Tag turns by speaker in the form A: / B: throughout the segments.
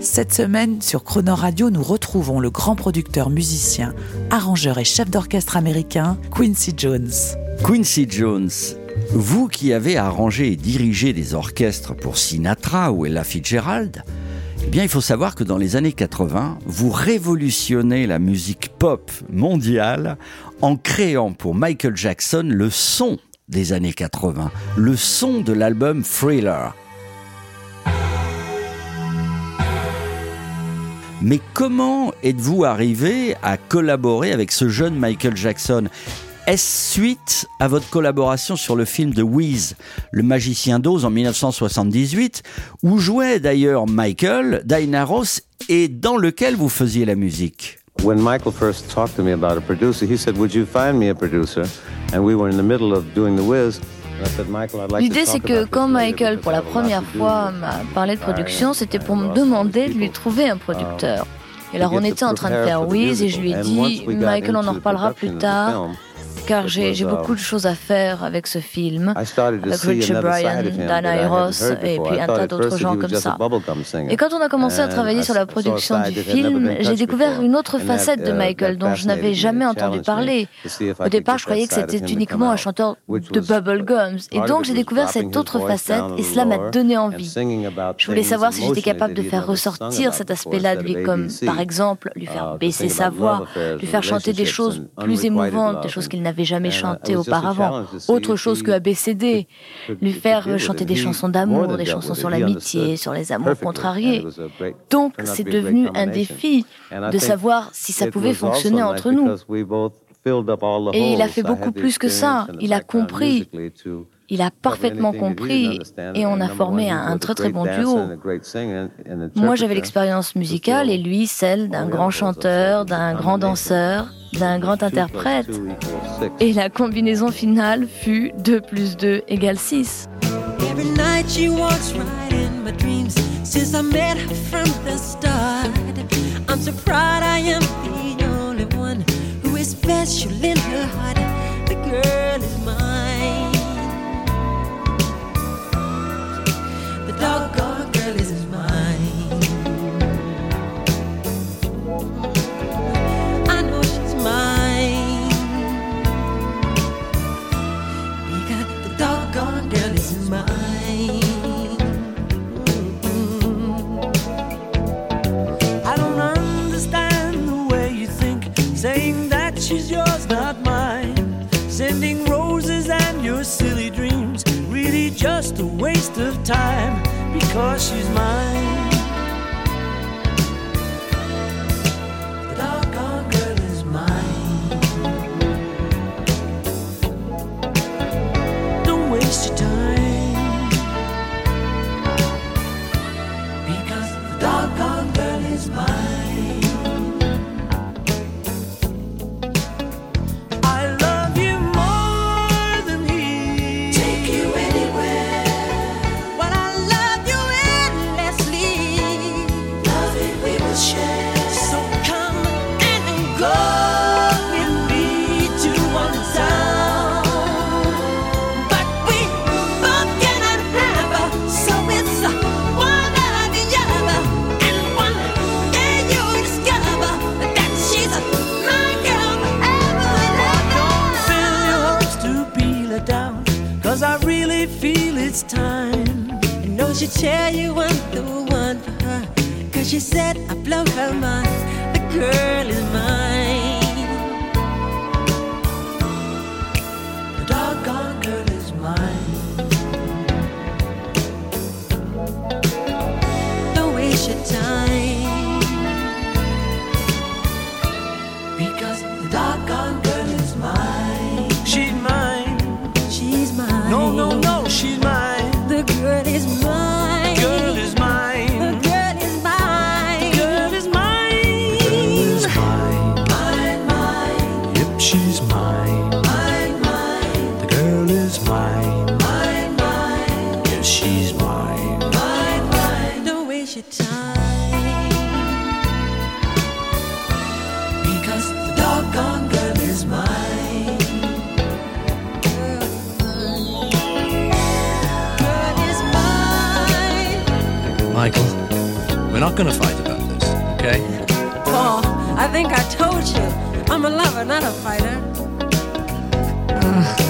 A: Cette semaine, sur Croner Radio, nous retrouvons le grand producteur, musicien, arrangeur et chef d'orchestre américain, Quincy Jones.
B: Quincy Jones, vous qui avez arrangé et dirigé des orchestres pour Sinatra ou Ella Fitzgerald, eh bien, il faut savoir que dans les années 80, vous révolutionnez la musique pop mondiale en créant pour Michael Jackson le son des années 80, le son de l'album Thriller. Mais comment êtes-vous arrivé à collaborer avec ce jeune Michael Jackson? Est-ce suite à votre collaboration sur le film de Wiz, Le Magicien d'Oz en 1978, où jouait d'ailleurs Michael, Diana Ross, et dans lequel vous faisiez la musique?
C: When Michael first talked to me about a producer, he said, Would you find me a producer? And we were in the middle of doing the Wiz.
D: L'idée, c'est que quand Michael, pour la première fois, m'a parlé de production, c'était pour me demander de lui trouver un producteur. Et alors, on était en train de faire Wiz et je lui ai dit, Michael, on en reparlera plus tard car j'ai beaucoup de choses à faire avec ce film, avec Richard Bryan, Dana Ross et puis un tas d'autres gens comme ça. Et quand on a commencé à travailler sur la production du film, j'ai découvert une autre facette de Michael dont je n'avais jamais entendu parler. Au départ, je croyais que c'était uniquement un chanteur de bubblegums. Et donc, j'ai découvert cette autre facette et cela m'a donné envie. Je voulais savoir si j'étais capable de faire ressortir cet aspect-là de lui, comme par exemple lui faire baisser sa voix, lui faire chanter des choses plus émouvantes, des choses qu'il n'avait jamais chanté auparavant, autre chose que ABCD, lui faire chanter des chansons d'amour, des chansons sur l'amitié, sur les amours contrariés. Donc c'est devenu un défi de savoir si ça pouvait fonctionner entre nous. Et il a fait beaucoup plus que ça, il a compris. Il a parfaitement compris et on a formé un, très très bon duo. Moi j'avais l'expérience musicale et lui celle d'un grand chanteur, d'un grand danseur, d'un grand interprète. Et la combinaison finale fut 2 plus 2 égale 6. Every night she walks right in my dreams since I met her from the start. I'm so proud I am the only one who is special in her heart. The girl is mine. She's
E: yours, not mine. Sending roses and your silly dreams, really just a waste of time because she's mine. Cause I really feel it's time.
F: I know she'll tell you I'm the one for her. Cause she said I blow her mind. The girl is mine.
E: she's mine. Mine, mine,
F: don't waste your time.
E: Because the doggone girl is mine. Michael, we're not going to fight about this, okay?
F: Paul, I think I told you. I'm a lover, not a fighter.
E: Ah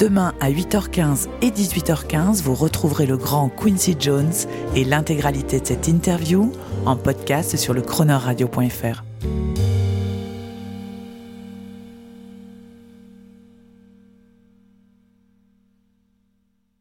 A: Demain à 8h15 et 18h15, vous retrouverez le grand Quincy Jones et l'intégralité de cette interview en podcast sur le chroneurradio.fr.